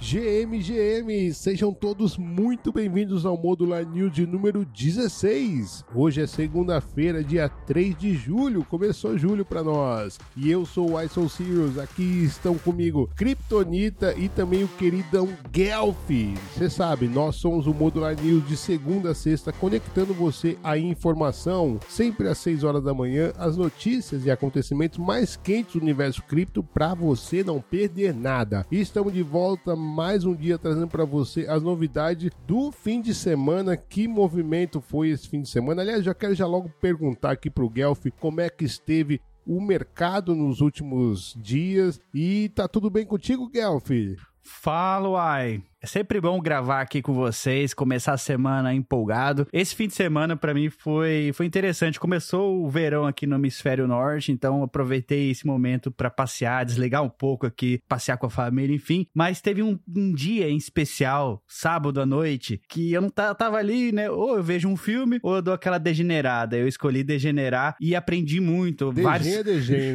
GM, GM, sejam todos muito bem-vindos ao Modular News de número 16. Hoje é segunda-feira, dia 3 de julho, começou julho para nós. E eu sou o Ison Sirius, aqui estão comigo Kryptonita e também o queridão Guelph. Você sabe, nós somos o Modular News de segunda a sexta, conectando você à informação, sempre às 6 horas da manhã, as notícias e acontecimentos mais quentes do universo cripto para você não perder nada. Estamos de volta mais um dia trazendo para você as novidades do fim de semana. Que movimento foi esse fim de semana? Aliás, já quero já logo perguntar aqui pro Guelph como é que esteve o mercado nos últimos dias. E tá tudo bem contigo, Guelph? Fala, uai. É sempre bom gravar aqui com vocês, começar a semana empolgado. Esse fim de semana para mim foi, foi interessante. Começou o verão aqui no hemisfério norte, então aproveitei esse momento para passear, desligar um pouco aqui, passear com a família, enfim. Mas teve um, um dia em especial, sábado à noite, que eu não tava ali, né? Ou eu vejo um filme, ou eu dou aquela degenerada. Eu escolhi degenerar e aprendi muito. Degen vários... é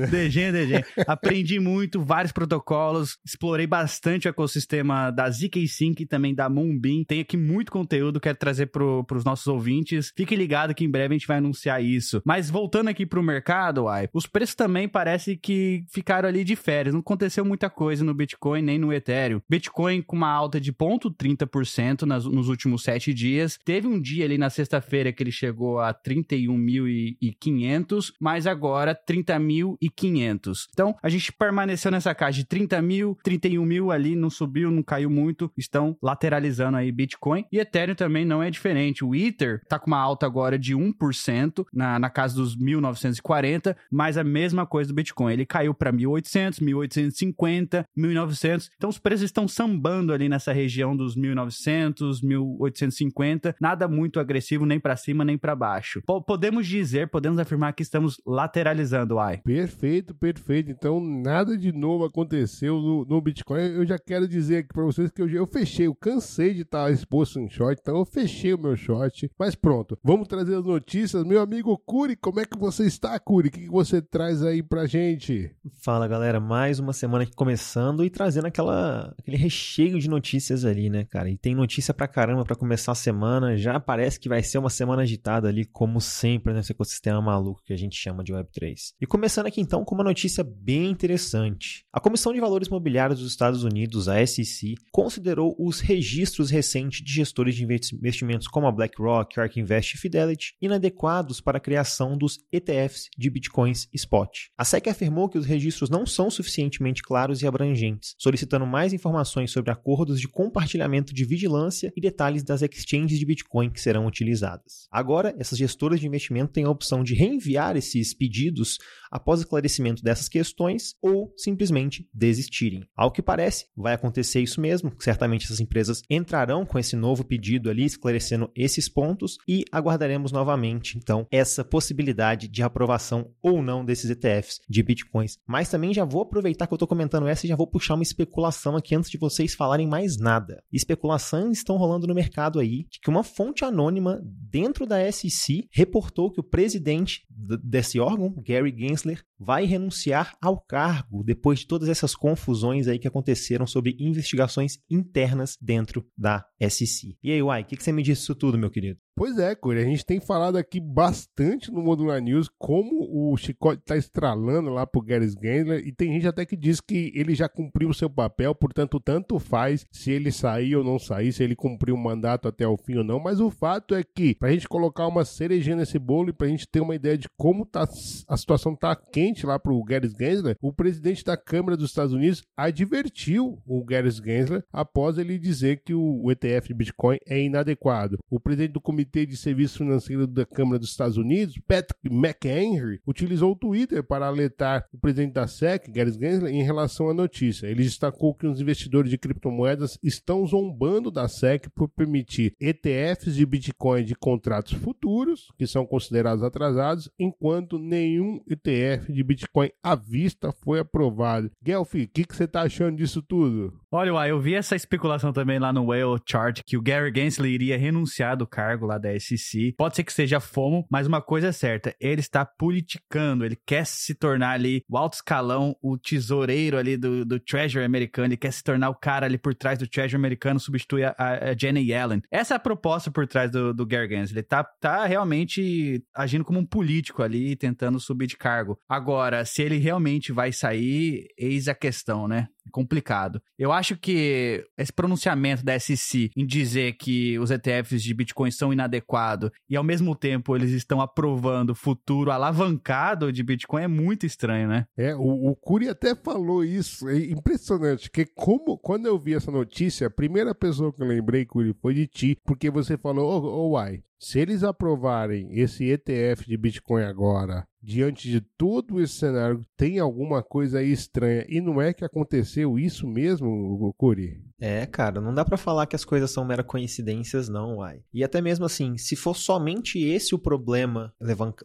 degen, né? aprendi muito, vários protocolos, explorei bastante o ecossistema da ZK Sync também da Moonbeam. Tem aqui muito conteúdo, quero trazer para os nossos ouvintes. Fique ligado que em breve a gente vai anunciar isso. Mas voltando aqui para o mercado, uai, os preços também parece que ficaram ali de férias. Não aconteceu muita coisa no Bitcoin nem no Ethereum. Bitcoin com uma alta de 0,30% nas, nos últimos sete dias. Teve um dia ali na sexta-feira que ele chegou a 31.500, mas agora 30.500. Então a gente permaneceu nessa caixa de 30 mil, 31 mil ali, não subiu, não caiu muito estão lateralizando aí Bitcoin. E Ethereum também não é diferente. O Ether tá com uma alta agora de 1% na, na casa dos 1940, mas a mesma coisa do Bitcoin. Ele caiu para 1800, 1850, 1900. Então os preços estão sambando ali nessa região dos 1900, 1850. Nada muito agressivo nem para cima nem para baixo. P podemos dizer, podemos afirmar que estamos lateralizando, ai. Perfeito, perfeito. Então nada de novo aconteceu no, no Bitcoin. Eu já quero dizer aqui para vocês que eu, eu fechei, eu cansei de estar exposto em short, então eu fechei o meu short. Mas pronto, vamos trazer as notícias. Meu amigo Curi, como é que você está, Curi? O que, você traz aí pra gente? Fala, galera. Mais uma semana aqui começando e trazendo aquela, aquele recheio de notícias ali, né, cara? E tem notícia pra caramba pra começar a semana. Já parece que vai ser uma semana agitada ali, como sempre, nesse ecossistema maluco que a gente chama de Web3. E começando aqui então com uma notícia bem interessante. A Comissão de Valores Imobiliários dos Estados Unidos, a SEC, considerou considerou os registros recentes de gestores de investimentos como a BlackRock, ARK Invest e Fidelity inadequados para a criação dos ETFs de Bitcoins Spot. A SEC afirmou que os registros não são suficientemente claros e abrangentes, solicitando mais informações sobre acordos de compartilhamento de vigilância e detalhes das exchanges de Bitcoin que serão utilizadas. Agora, essas gestoras de investimento têm a opção de reenviar esses pedidos após esclarecimento dessas questões ou simplesmente desistirem. Ao que parece, vai acontecer isso mesmo, certamente certamente essas empresas entrarão com esse novo pedido ali, esclarecendo esses pontos e aguardaremos novamente, então, essa possibilidade de aprovação ou não desses ETFs de bitcoins. Mas também já vou aproveitar que eu estou comentando essa e já vou puxar uma especulação aqui antes de vocês falarem mais nada. Especulações estão rolando no mercado aí de que uma fonte anônima dentro da SEC reportou que o presidente desse órgão, Gary Gensler, vai renunciar ao cargo depois de todas essas confusões aí que aconteceram sobre investigações internas dentro da SEC. E aí, Uai, o que, que você me disse disso tudo, meu querido? Pois é, Corey, a gente tem falado aqui bastante no Modular News como o chicote está estralando lá pro Gary Gensler e tem gente até que diz que ele já cumpriu o seu papel, portanto, tanto faz se ele sair ou não sair, se ele cumpriu o mandato até o fim ou não, mas o fato é que, pra gente colocar uma cerejinha nesse bolo e pra gente ter uma ideia de como tá, a situação tá quente lá pro Gary Gensler, o presidente da Câmara dos Estados Unidos advertiu o Gary Gensler após ele dizer que o ETF de Bitcoin é inadequado. O presidente do Comitê Comitê de Serviço Financeiro da Câmara dos Estados Unidos, Patrick McHenry, utilizou o Twitter para alertar o presidente da SEC, Gary Gensler, em relação à notícia. Ele destacou que os investidores de criptomoedas estão zombando da SEC por permitir ETFs de Bitcoin de contratos futuros, que são considerados atrasados, enquanto nenhum ETF de Bitcoin à vista foi aprovado. Guelph, o que, que você está achando disso tudo? Olha, eu vi essa especulação também lá no Whale Chart que o Gary Gensler iria renunciar do cargo lá da SEC. Pode ser que seja FOMO, mas uma coisa é certa, ele está politicando, ele quer se tornar ali o alto escalão, o tesoureiro ali do, do Treasury americano, ele quer se tornar o cara ali por trás do Treasury americano, substitui a, a Jenny Yellen. Essa é a proposta por trás do, do Gary Gans. Ele tá, tá realmente agindo como um político ali, tentando subir de cargo. Agora, se ele realmente vai sair, eis a questão, né? Complicado. Eu acho que esse pronunciamento da SEC em dizer que os ETFs de Bitcoin são inadequados e ao mesmo tempo eles estão aprovando futuro alavancado de Bitcoin é muito estranho, né? É, o, o Curi até falou isso, é impressionante, que como quando eu vi essa notícia, a primeira pessoa que eu lembrei, Curi, foi de ti, porque você falou, ô oh, oh, uai, se eles aprovarem esse ETF de Bitcoin agora, diante de todo esse cenário, tem alguma coisa aí estranha. E não é que aconteceu isso mesmo, Curi? É, cara, não dá para falar que as coisas são mera coincidências, não, uai. E até mesmo assim, se for somente esse o problema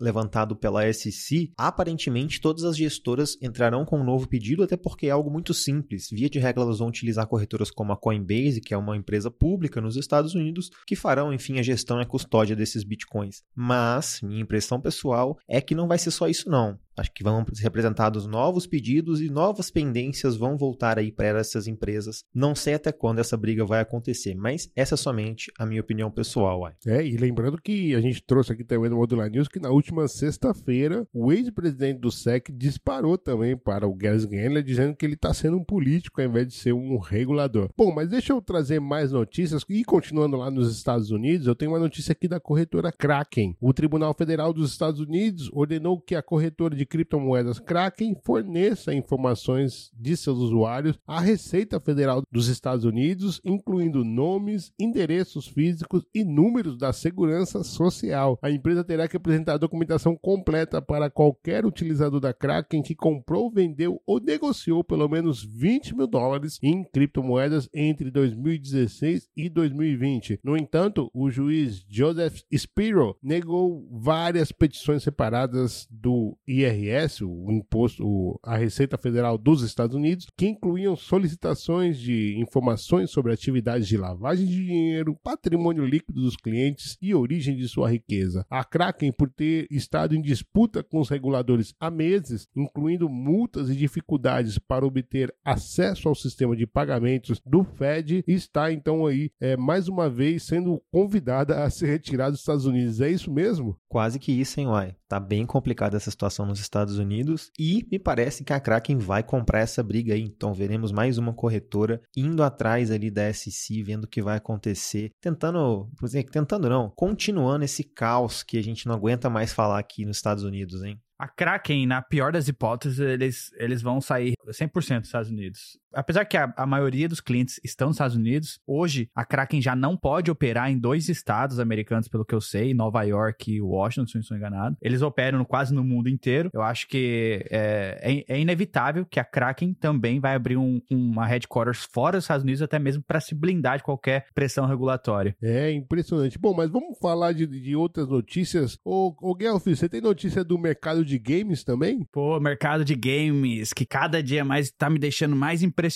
levantado pela SEC, aparentemente todas as gestoras entrarão com um novo pedido, até porque é algo muito simples. Via de regra, elas vão utilizar corretoras como a Coinbase, que é uma empresa pública nos Estados Unidos, que farão, enfim, a gestão e a custódia desses bitcoins. Mas, minha impressão pessoal é que não vai ser só isso, não. Acho que vão ser apresentados novos pedidos e novas pendências vão voltar aí para essas empresas. Não sei até quando essa briga vai acontecer, mas essa é somente a minha opinião pessoal. Uai. É, e lembrando que a gente trouxe aqui também no Modular News que na última sexta-feira o ex-presidente do SEC disparou também para o Gary Gensler dizendo que ele está sendo um político ao invés de ser um regulador. Bom, mas deixa eu trazer mais notícias e continuando lá nos Estados Unidos, eu tenho uma notícia aqui da corretora Kraken. O Tribunal Federal dos Estados Unidos ordenou que a corretora de criptomoedas Kraken forneça informações de seus usuários à Receita Federal dos Estados Unidos, incluindo nomes, endereços físicos e números da segurança social. A empresa terá que apresentar a documentação completa para qualquer utilizador da Kraken que comprou, vendeu ou negociou pelo menos 20 mil dólares em criptomoedas entre 2016 e 2020. No entanto, o juiz Joseph Spiro negou várias petições separadas do IRS IRS, o imposto, a Receita Federal dos Estados Unidos, que incluíam solicitações de informações sobre atividades de lavagem de dinheiro, patrimônio líquido dos clientes e origem de sua riqueza. A Kraken, por ter estado em disputa com os reguladores há meses, incluindo multas e dificuldades para obter acesso ao sistema de pagamentos do Fed, está então aí é, mais uma vez sendo convidada a se retirar dos Estados Unidos. É isso mesmo? Quase que isso, hein, Uai? Tá bem complicada essa situação nos Estados Unidos e me parece que a Kraken vai comprar essa briga aí. Então veremos mais uma corretora indo atrás ali da SEC, vendo o que vai acontecer, tentando, tentando não, continuando esse caos que a gente não aguenta mais falar aqui nos Estados Unidos, hein? A Kraken, na pior das hipóteses, eles, eles vão sair 100% dos Estados Unidos. Apesar que a, a, maioria dos clientes estão nos Estados Unidos, hoje a Kraken já não pode operar em dois estados americanos, pelo que eu sei, Nova York e Washington, se não estou enganado. Eles operam quase no mundo inteiro. Eu acho que é, é, é inevitável que a Kraken também vai abrir um, uma headquarters fora dos Estados Unidos, até mesmo para se blindar de qualquer pressão regulatória. É impressionante. Bom, mas vamos falar de, de outras notícias. Ô, ô Guelph, você tem notícia do mercado de games também? Pô, mercado de games, que cada dia mais tá me deixando mais impressionado.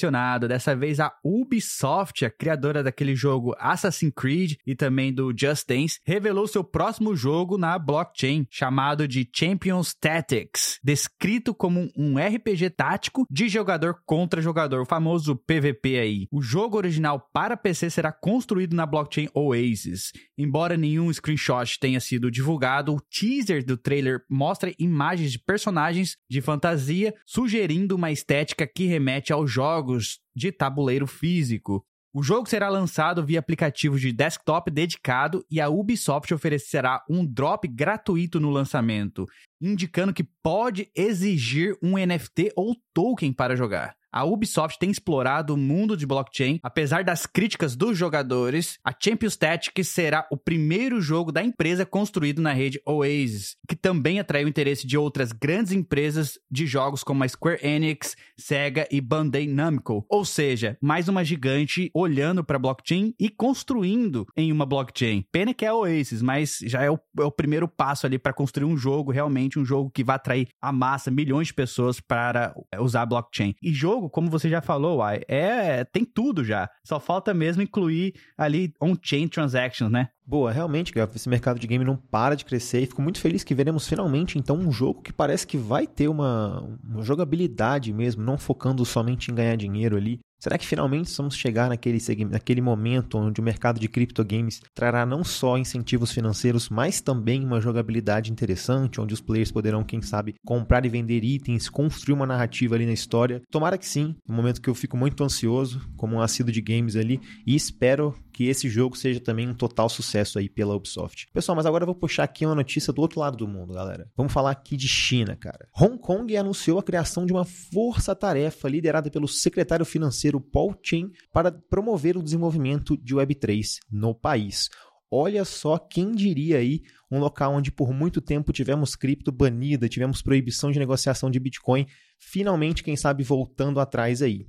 Dessa vez a Ubisoft, a criadora daquele jogo Assassin's Creed e também do Just Dance, revelou seu próximo jogo na blockchain, chamado de Champions Tactics, descrito como um RPG tático de jogador contra jogador, o famoso PVP aí. O jogo original para PC será construído na blockchain Oasis. Embora nenhum screenshot tenha sido divulgado, o teaser do trailer mostra imagens imagens de personagens de fantasia, sugerindo uma estética que remete aos jogos de tabuleiro físico. O jogo será lançado via aplicativo de desktop dedicado e a Ubisoft oferecerá um drop gratuito no lançamento, indicando que pode exigir um NFT ou token para jogar. A Ubisoft tem explorado o mundo de blockchain, apesar das críticas dos jogadores. A Champions Tactics será o primeiro jogo da empresa construído na rede Oasis, que também atraiu o interesse de outras grandes empresas de jogos como a Square Enix, Sega e Bandai Namco. Ou seja, mais uma gigante olhando para blockchain e construindo em uma blockchain. Pena que é a Oasis, mas já é o, é o primeiro passo ali para construir um jogo realmente um jogo que vai atrair a massa, milhões de pessoas para usar blockchain. E jogo jogo, como você já falou, é tem tudo já. Só falta mesmo incluir ali on-chain transactions, né? Boa, realmente, esse mercado de game não para de crescer e fico muito feliz que veremos finalmente então um jogo que parece que vai ter uma, uma jogabilidade mesmo, não focando somente em ganhar dinheiro ali, Será que finalmente vamos chegar naquele, naquele momento onde o mercado de criptogames trará não só incentivos financeiros, mas também uma jogabilidade interessante, onde os players poderão, quem sabe, comprar e vender itens, construir uma narrativa ali na história? Tomara que sim, um momento que eu fico muito ansioso, como um assíduo de games ali, e espero que esse jogo seja também um total sucesso aí pela Ubisoft. Pessoal, mas agora eu vou puxar aqui uma notícia do outro lado do mundo, galera. Vamos falar aqui de China, cara. Hong Kong anunciou a criação de uma força-tarefa liderada pelo secretário financeiro Paul Chen para promover o desenvolvimento de Web3 no país. Olha só quem diria aí um local onde por muito tempo tivemos cripto banida, tivemos proibição de negociação de Bitcoin, finalmente, quem sabe, voltando atrás aí.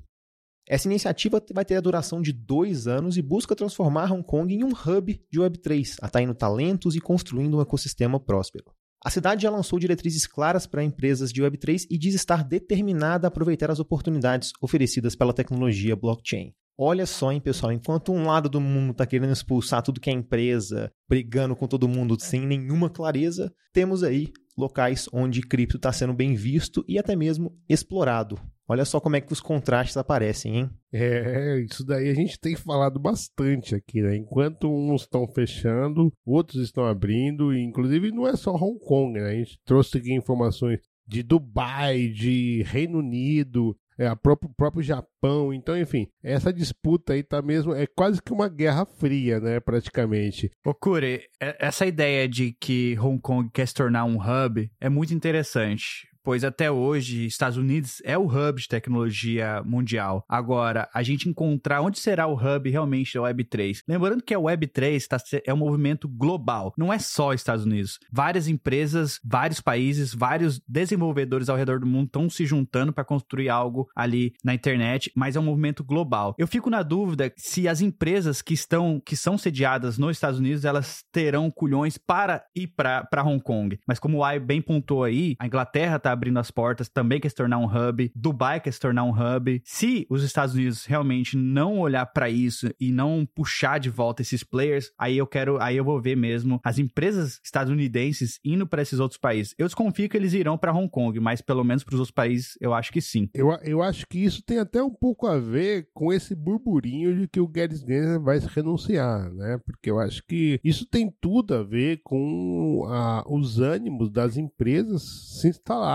Essa iniciativa vai ter a duração de dois anos e busca transformar Hong Kong em um hub de Web3, atraindo talentos e construindo um ecossistema próspero. A cidade já lançou diretrizes claras para empresas de Web3 e diz estar determinada a aproveitar as oportunidades oferecidas pela tecnologia blockchain. Olha só, hein, pessoal, enquanto um lado do mundo está querendo expulsar tudo que é empresa, brigando com todo mundo sem nenhuma clareza, temos aí locais onde cripto está sendo bem visto e até mesmo explorado. Olha só como é que os contrastes aparecem, hein? É, isso daí a gente tem falado bastante aqui, né? Enquanto uns estão fechando, outros estão abrindo, e inclusive não é só Hong Kong, né? A gente trouxe aqui informações de Dubai, de Reino Unido, é, a próprio, próprio Japão. Então, enfim, essa disputa aí tá mesmo. É quase que uma guerra fria, né? Praticamente. Ô, Kure, essa ideia de que Hong Kong quer se tornar um hub é muito interessante pois até hoje Estados Unidos é o hub de tecnologia mundial. Agora, a gente encontrar onde será o hub realmente da Web3. Lembrando que a Web3 tá, é um movimento global, não é só Estados Unidos. Várias empresas, vários países, vários desenvolvedores ao redor do mundo estão se juntando para construir algo ali na internet, mas é um movimento global. Eu fico na dúvida se as empresas que estão que são sediadas nos Estados Unidos, elas terão culhões para ir para Hong Kong. Mas como o Ai bem pontuou aí, a Inglaterra está abrindo as portas, também quer se tornar um hub, Dubai quer se tornar um hub. Se os Estados Unidos realmente não olhar para isso e não puxar de volta esses players, aí eu quero, aí eu vou ver mesmo as empresas estadunidenses indo para esses outros países. Eu desconfio que eles irão para Hong Kong, mas pelo menos para os outros países eu acho que sim. Eu, eu acho que isso tem até um pouco a ver com esse burburinho de que o Guedes Gensler vai se renunciar, né? Porque eu acho que isso tem tudo a ver com a, os ânimos das empresas se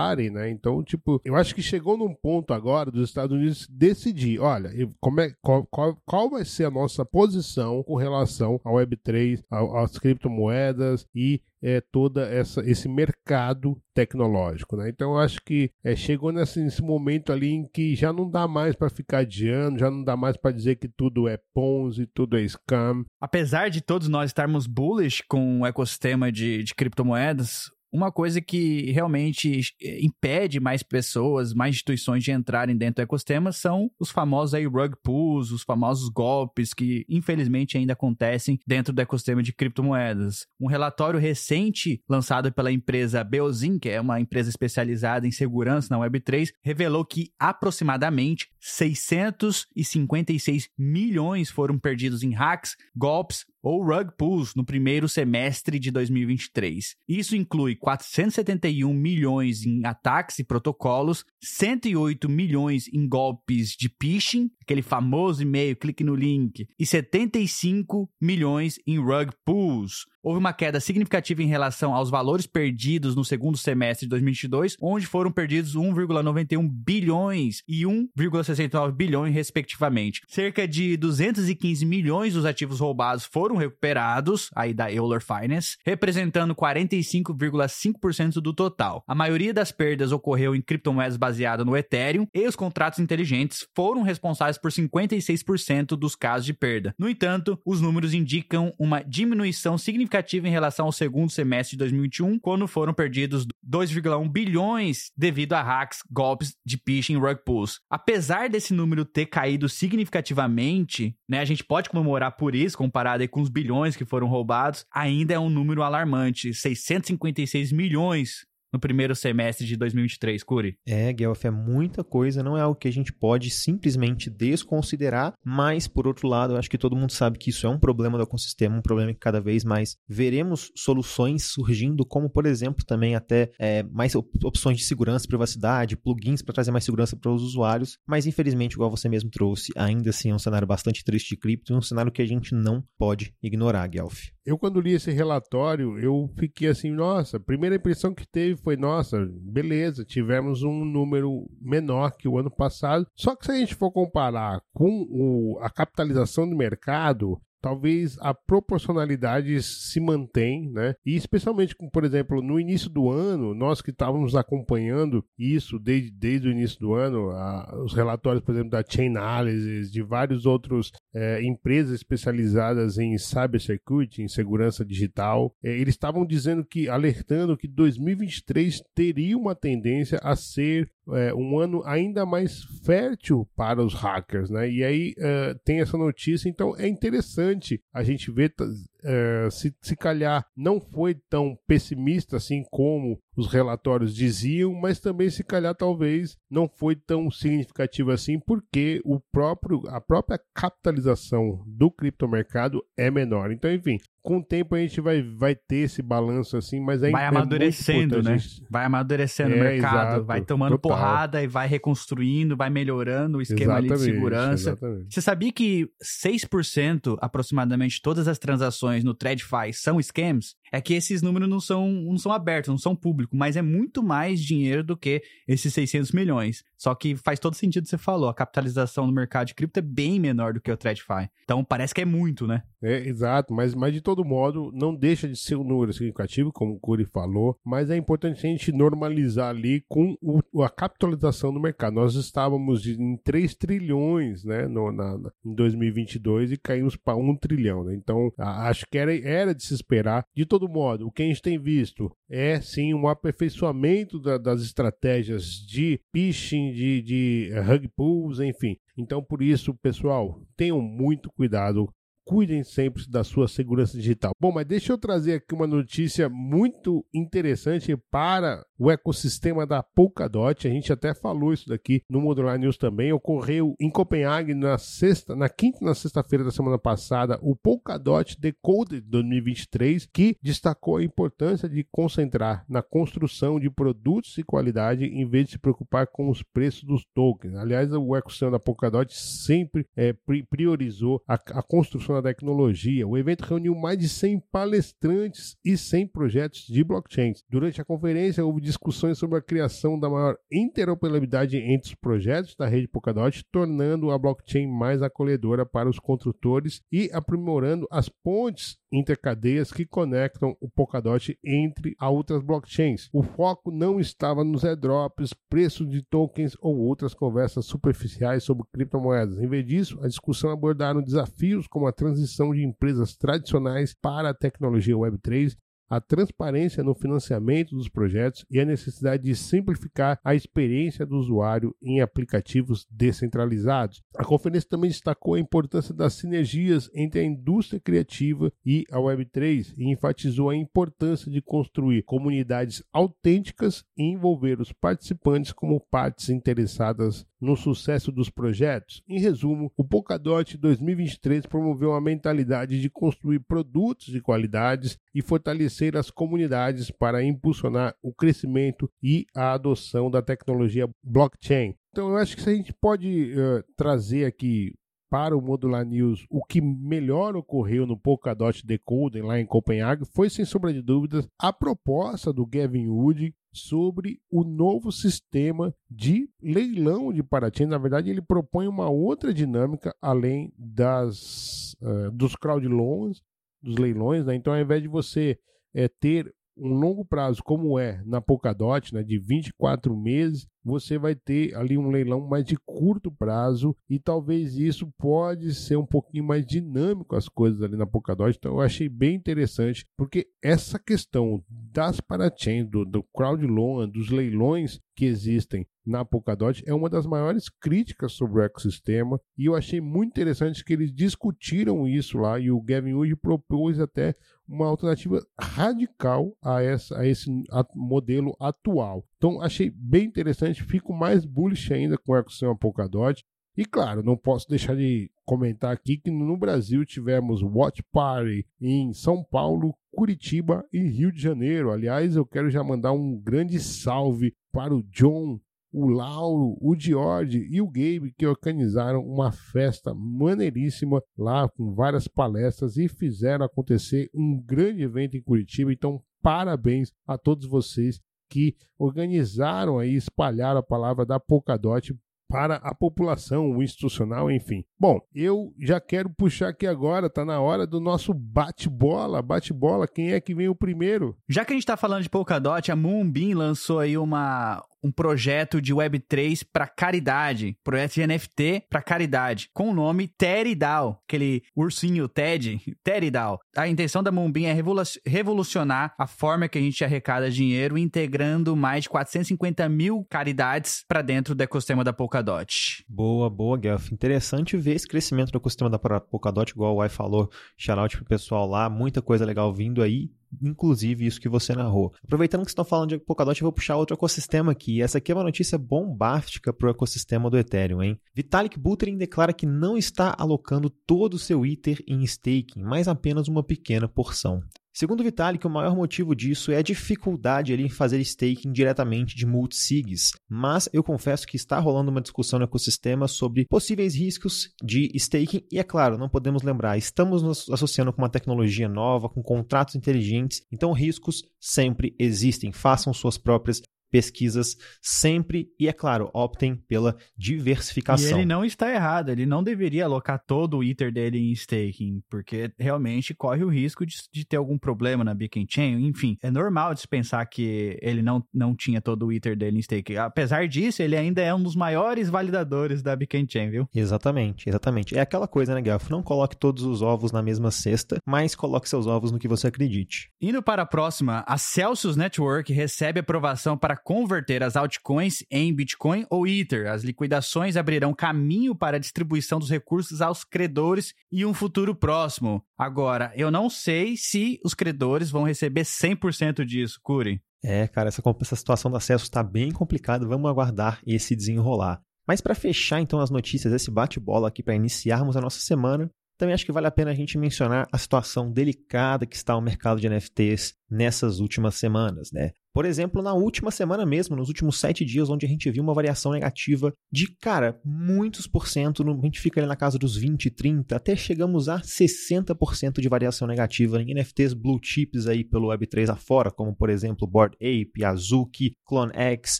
instalarem né? Então, tipo, eu acho que chegou num ponto agora dos Estados Unidos decidir, olha, como é, qual, qual, qual vai ser a nossa posição com relação ao Web3, às criptomoedas e é, essa esse mercado tecnológico, né? Então eu acho que é, chegou nesse, nesse, momento ali em que já não dá mais para ficar adiando, já não dá mais para dizer que tudo é Ponzi, tudo é scam. Apesar de todos nós estarmos bullish com o ecossistema de, de criptomoedas, uma coisa que realmente eh, impede mais pessoas, mais instituições de entrarem dentro do ecossistema são os famosos aí rug pulls, os famosos golpes que infelizmente ainda acontecem dentro do ecossistema de criptomoedas. Um relatório recente lançado pela empresa Beozin, que é uma empresa especializada em segurança na Web3, revelou que aproximadamente 656 milhões foram perdidos em hacks, golpes ou rug pulls no primeiro semestre de 2023. Isso inclui 471 milhões em ataques e protocolos, 108 milhões em golpes de phishing, aquele famoso e-mail, clique no link, e 75 milhões em rug pulls. Houve uma queda significativa em relação aos valores perdidos no segundo semestre de 2022, onde foram perdidos 1,91 bilhões e 1,69 bilhões, respectivamente. Cerca de 215 milhões dos ativos roubados foram recuperados, aí da Euler Finance, representando 45,5% do total. A maioria das perdas ocorreu em criptomoedas baseadas no Ethereum e os contratos inteligentes foram responsáveis por 56% dos casos de perda. No entanto, os números indicam uma diminuição significativa em relação ao segundo semestre de 2021, quando foram perdidos 2,1 bilhões devido a hacks, golpes de phishing e rug pulls. Apesar desse número ter caído significativamente, né, a gente pode comemorar por isso, comparado com os bilhões que foram roubados, ainda é um número alarmante, 656 milhões no primeiro semestre de 2023, Curi? É, Guelph, é muita coisa, não é algo que a gente pode simplesmente desconsiderar, mas, por outro lado, eu acho que todo mundo sabe que isso é um problema do ecossistema, um problema que cada vez mais veremos soluções surgindo, como, por exemplo, também até é, mais opções de segurança, privacidade, plugins para trazer mais segurança para os usuários, mas infelizmente, igual você mesmo trouxe, ainda assim é um cenário bastante triste de cripto e um cenário que a gente não pode ignorar, Guelph. Eu, quando li esse relatório, eu fiquei assim, nossa, a primeira impressão que teve foi, nossa, beleza, tivemos um número menor que o ano passado. Só que se a gente for comparar com o, a capitalização do mercado, talvez a proporcionalidade se mantém, né? E especialmente, por exemplo, no início do ano, nós que estávamos acompanhando isso desde, desde o início do ano, a, os relatórios, por exemplo, da Chainalysis, de vários outros é, empresas especializadas em cybersecurity, em segurança digital, é, eles estavam dizendo que, alertando que 2023 teria uma tendência a ser é, um ano ainda mais fértil para os hackers, né? E aí é, tem essa notícia, então é interessante a gente ver é, se, se calhar não foi tão pessimista assim como os relatórios diziam, mas também se calhar talvez não foi tão significativo assim, porque o próprio, a própria capitalização do criptomercado é menor. Então, enfim, com o tempo a gente vai, vai ter esse balanço assim, mas é Vai amadurecendo, né? Vai amadurecendo é, o mercado, exato, vai tomando total. porrada e vai reconstruindo, vai melhorando o esquema ali de segurança. Exatamente. Você sabia que 6% aproximadamente todas as transações no TradFi são scams? É que esses números não são, não são abertos, não são públicos, mas é muito mais dinheiro do que esses 600 milhões. Só que faz todo sentido você falou, a capitalização no mercado de cripto é bem menor do que o TradFi. Então parece que é muito, né? É, exato, mas, mas de todo modo, não deixa de ser um número significativo, como o Curi falou, mas é importante a gente normalizar ali com o, a capitalização do mercado. Nós estávamos em 3 trilhões, né, no, na, na, em 2022 e caímos para 1 trilhão, né? Então, a, acho que era, era de se esperar. De todo todo modo, o que a gente tem visto é sim um aperfeiçoamento da, das estratégias de phishing, de, de rug pulls, enfim. Então, por isso, pessoal, tenham muito cuidado cuidem sempre da sua segurança digital. Bom, mas deixa eu trazer aqui uma notícia muito interessante para o ecossistema da Polkadot. A gente até falou isso daqui no Modular News também. Ocorreu em Copenhague na sexta, na quinta e na sexta-feira da semana passada, o Polkadot Decoded 2023, que destacou a importância de concentrar na construção de produtos de qualidade em vez de se preocupar com os preços dos tokens. Aliás, o ecossistema da Polkadot sempre é, priorizou a, a construção da tecnologia. O evento reuniu mais de 100 palestrantes e 100 projetos de blockchains. Durante a conferência, houve discussões sobre a criação da maior interoperabilidade entre os projetos da rede Polkadot, tornando a blockchain mais acolhedora para os construtores e aprimorando as pontes intercadeias que conectam o Polkadot entre a outras blockchains. O foco não estava nos airdrops, preços de tokens ou outras conversas superficiais sobre criptomoedas. Em vez disso, a discussão abordaram desafios como a transição de empresas tradicionais para a tecnologia Web3 a transparência no financiamento dos projetos e a necessidade de simplificar a experiência do usuário em aplicativos descentralizados. A conferência também destacou a importância das sinergias entre a indústria criativa e a Web3 e enfatizou a importância de construir comunidades autênticas e envolver os participantes como partes interessadas no sucesso dos projetos. Em resumo, o Polkadot 2023 promoveu uma mentalidade de construir produtos de qualidades e fortalecer as comunidades para impulsionar o crescimento e a adoção da tecnologia blockchain. Então, eu acho que se a gente pode uh, trazer aqui para o Modular News, o que melhor ocorreu no Polkadot Decoding lá em Copenhague foi, sem sombra de dúvidas, a proposta do Gavin Wood sobre o novo sistema de leilão de Paraty. Na verdade, ele propõe uma outra dinâmica além das uh, dos crowd loans, dos leilões. Né? Então, ao invés de você é, ter um longo prazo como é na Polkadot, né, de 24 meses, você vai ter ali um leilão mais de curto prazo e talvez isso pode ser um pouquinho mais dinâmico as coisas ali na Polkadot. Então eu achei bem interessante, porque essa questão das parachains, do, do crowd loan, dos leilões que existem na Polkadot é uma das maiores críticas sobre o ecossistema e eu achei muito interessante que eles discutiram isso lá e o Gavin Wood propôs até uma alternativa radical a, essa, a esse modelo atual. Então achei bem interessante, fico mais bullish ainda com o ecossistema Polkadot. E claro, não posso deixar de comentar aqui que no Brasil tivemos Watch Party em São Paulo, Curitiba e Rio de Janeiro. Aliás, eu quero já mandar um grande salve para o John, o Lauro, o George e o Gabe que organizaram uma festa maneiríssima lá com várias palestras e fizeram acontecer um grande evento em Curitiba. Então, parabéns a todos vocês que organizaram aí, espalharam a palavra da Polkadot para a população, o institucional, enfim. Bom, eu já quero puxar aqui agora, tá na hora do nosso bate-bola. Bate-bola, quem é que vem o primeiro? Já que a gente tá falando de Polkadot, a Moonbeam lançou aí uma, um projeto de Web3 para caridade, projeto de NFT para caridade, com o nome Teridal, aquele ursinho Ted, Teridal. A intenção da Moonbeam é revolucionar a forma que a gente arrecada dinheiro, integrando mais de 450 mil caridades para dentro do ecossistema da Polkadot. Boa, boa, Guelph. Interessante ver esse crescimento do ecossistema da Polkadot, igual o Wai falou. Shoutout pro pessoal lá, muita coisa legal vindo aí inclusive isso que você narrou. Aproveitando que estão falando de Polkadot, eu vou puxar outro ecossistema aqui. Essa aqui é uma notícia bombástica para o ecossistema do Ethereum, hein? Vitalik Buterin declara que não está alocando todo o seu Ether em staking, mas apenas uma pequena porção. Segundo Vitalik, o maior motivo disso é a dificuldade ali em fazer staking diretamente de multisigs. Mas eu confesso que está rolando uma discussão no ecossistema sobre possíveis riscos de staking. E é claro, não podemos lembrar, estamos nos associando com uma tecnologia nova, com contratos inteligentes, então riscos sempre existem. Façam suas próprias pesquisas sempre e, é claro, optem pela diversificação. E ele não está errado, ele não deveria alocar todo o Ether dele em staking, porque realmente corre o risco de, de ter algum problema na Beacon Chain. Enfim, é normal de pensar que ele não, não tinha todo o Ether dele em staking. Apesar disso, ele ainda é um dos maiores validadores da Beacon Chain, viu? Exatamente, exatamente. É aquela coisa, né, Gelf? Não coloque todos os ovos na mesma cesta, mas coloque seus ovos no que você acredite. Indo para a próxima, a Celsius Network recebe aprovação para converter as altcoins em Bitcoin ou Ether. As liquidações abrirão caminho para a distribuição dos recursos aos credores e um futuro próximo. Agora, eu não sei se os credores vão receber 100% disso, Curi. É, cara, essa, essa situação do acesso está bem complicada. Vamos aguardar esse desenrolar. Mas para fechar então as notícias, esse bate-bola aqui para iniciarmos a nossa semana, também acho que vale a pena a gente mencionar a situação delicada que está o mercado de NFTs nessas últimas semanas, né? Por exemplo, na última semana mesmo, nos últimos sete dias, onde a gente viu uma variação negativa de, cara, muitos por cento, a gente fica ali na casa dos 20, 30, até chegamos a 60% de variação negativa em NFTs blue chips aí pelo Web3 afora, como por exemplo Bored Ape, Azuki, CloneX,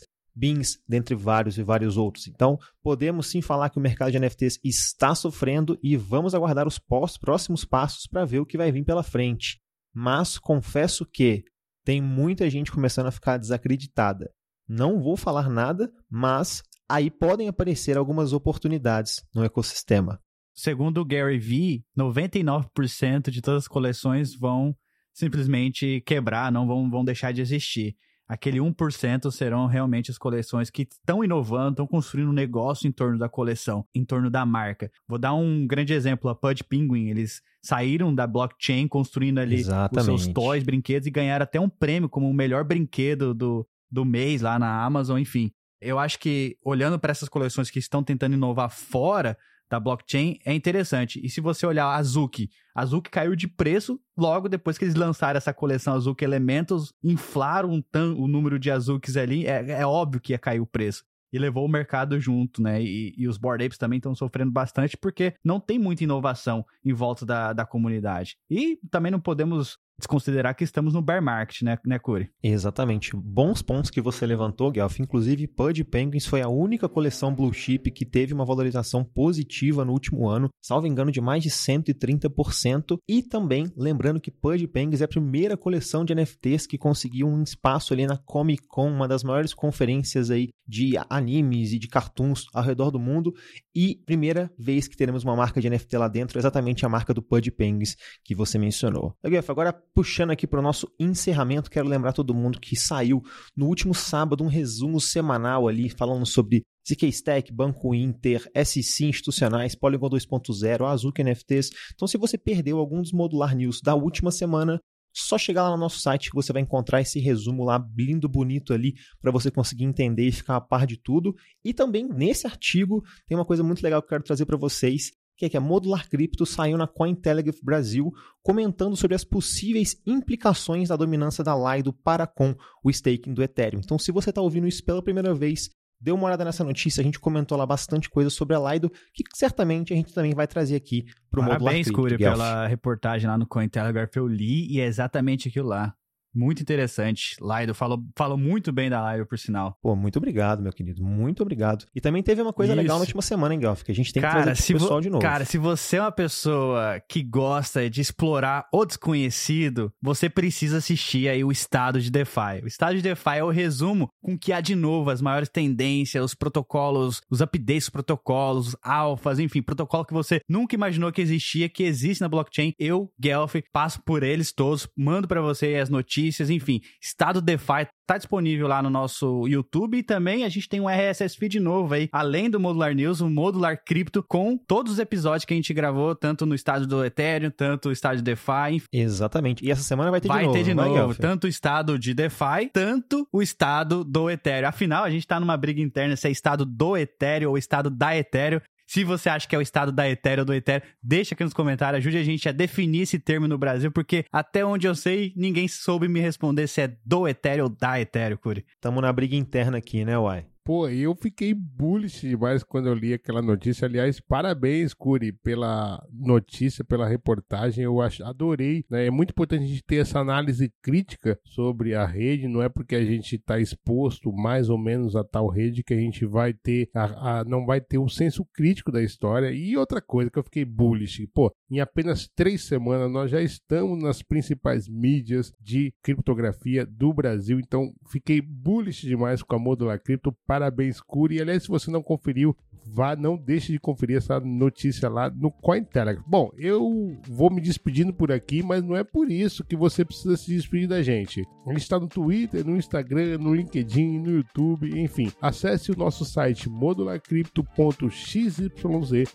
Beans, dentre vários e vários outros. Então, podemos sim falar que o mercado de NFTs está sofrendo e vamos aguardar os próximos passos para ver o que vai vir pela frente. Mas confesso que tem muita gente começando a ficar desacreditada. Não vou falar nada, mas aí podem aparecer algumas oportunidades no ecossistema. Segundo o Gary Vee, 99% de todas as coleções vão simplesmente quebrar, não vão, vão deixar de existir aquele 1% serão realmente as coleções que estão inovando, estão construindo um negócio em torno da coleção, em torno da marca. Vou dar um grande exemplo, a Pud Penguin, eles saíram da blockchain construindo ali Exatamente. os seus toys, brinquedos e ganharam até um prêmio como o melhor brinquedo do, do mês lá na Amazon, enfim. Eu acho que olhando para essas coleções que estão tentando inovar fora da blockchain é interessante. E se você olhar a Azuki, a Azuki caiu de preço logo depois que eles lançaram essa coleção Azuki Elementos, inflaram o número de Azukis ali, é, é óbvio que ia cair o preço e levou o mercado junto, né? E, e os Board Apes também estão sofrendo bastante porque não tem muita inovação em volta da, da comunidade. E também não podemos desconsiderar que estamos no bear market, né, né Curi? Exatamente. Bons pontos que você levantou, Guelph. Inclusive, Pud Penguins foi a única coleção blue chip que teve uma valorização positiva no último ano, salvo engano de mais de 130%. E também, lembrando que Pud Penguins é a primeira coleção de NFTs que conseguiu um espaço ali na Comic Con, uma das maiores conferências aí de animes e de cartoons ao redor do mundo. E primeira vez que teremos uma marca de NFT lá dentro, exatamente a marca do Pud Penguins que você mencionou. Guelph, agora puxando aqui para o nosso encerramento, quero lembrar todo mundo que saiu no último sábado um resumo semanal ali falando sobre ZK Stack, Banco Inter, SC institucionais, Polygon 2.0, Azuki NFTs. Então, se você perdeu algum dos Modular News da última semana, só chegar lá no nosso site que você vai encontrar esse resumo lá lindo, bonito ali para você conseguir entender e ficar a par de tudo. E também nesse artigo tem uma coisa muito legal que eu quero trazer para vocês, que é que a Modular Crypto saiu na Cointelegraph Brasil comentando sobre as possíveis implicações da dominância da Lido para com o staking do Ethereum. Então, se você está ouvindo isso pela primeira vez, dê uma olhada nessa notícia, a gente comentou lá bastante coisa sobre a Lido, que certamente a gente também vai trazer aqui para o Modular Crypto. Parabéns, Curi, pela reportagem lá no Cointelegraph, eu li e é exatamente aquilo lá. Muito interessante. Laido falou, falou muito bem da Laido, por sinal. Pô, muito obrigado, meu querido. Muito obrigado. E também teve uma coisa Isso. legal na última semana, hein, Gelf? Que a gente tem que cara, trazer pro pessoal de novo. Cara, se você é uma pessoa que gosta de explorar o desconhecido, você precisa assistir aí o Estado de DeFi. O Estado de DeFi é o resumo com que há de novo as maiores tendências, os protocolos, os updates dos protocolos, os alfas, enfim, protocolo que você nunca imaginou que existia, que existe na blockchain. Eu, Gelf, passo por eles todos, mando para você as notícias notícias, enfim. Estado DeFi tá disponível lá no nosso YouTube e também a gente tem um RSS feed novo aí, além do Modular News, o Modular Cripto com todos os episódios que a gente gravou, tanto no estado do Ethereum, tanto o estado de DeFi. Enfim. Exatamente. E essa semana vai ter vai de novo. Vai ter de novo, tanto o estado de DeFi, tanto o estado do Ethereum. Afinal, a gente tá numa briga interna se é estado do Ethereum ou estado da Ethereum. Se você acha que é o estado da Ethereum ou do Ethereum, deixa aqui nos comentários, ajude a gente a definir esse termo no Brasil, porque até onde eu sei, ninguém soube me responder se é do Ethereum ou da Ethereum, Curi. Tamo na briga interna aqui, né, Uai? Pô, eu fiquei bullish demais quando eu li aquela notícia. Aliás, parabéns, Curi, pela notícia, pela reportagem. Eu adorei. Né? É muito importante a gente ter essa análise crítica sobre a rede. Não é porque a gente está exposto mais ou menos a tal rede que a gente vai ter, a, a, não vai ter um senso crítico da história. E outra coisa que eu fiquei bullish, pô, em apenas três semanas nós já estamos nas principais mídias de criptografia do Brasil. Então, fiquei bullish demais com a Modular Cripto Parabéns, Curi. Aliás, se você não conferiu, vá, não deixe de conferir essa notícia lá no Cointelegraph. Bom, eu vou me despedindo por aqui, mas não é por isso que você precisa se despedir da gente. A gente está no Twitter, no Instagram, no LinkedIn, no YouTube, enfim. Acesse o nosso site modularcrypto.xyz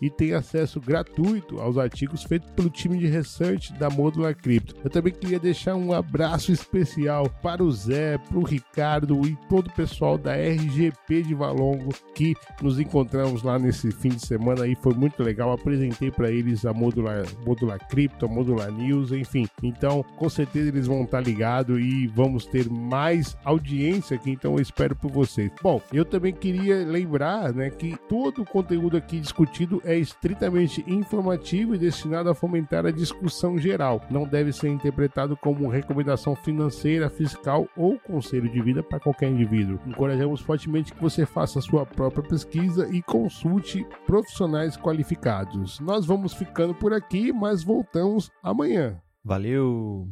e tem acesso gratuito aos artigos feitos pelo time de research da Modular Crypto. Eu também queria deixar um abraço especial para o Zé, para o Ricardo e todo o pessoal da RGP de Valongo que nos encontramos lá nesse fim de semana aí, foi muito legal. Apresentei para eles a Modular, Modular Crypto, Modular News, enfim. Então, com certeza eles vão estar ligados e vamos ter mais audiência aqui, então eu espero por vocês. Bom, eu também queria lembrar, né, que todo o conteúdo aqui discutido é estritamente informativo e destinado a fomentar a discussão geral. Não deve ser interpretado como recomendação financeira, fiscal ou conselho de vida para qualquer indivíduo. Encorajamos fortemente que você faça a sua própria pesquisa e consulte profissionais qualificados. Nós vamos ficando por aqui, mas voltamos amanhã. Valeu!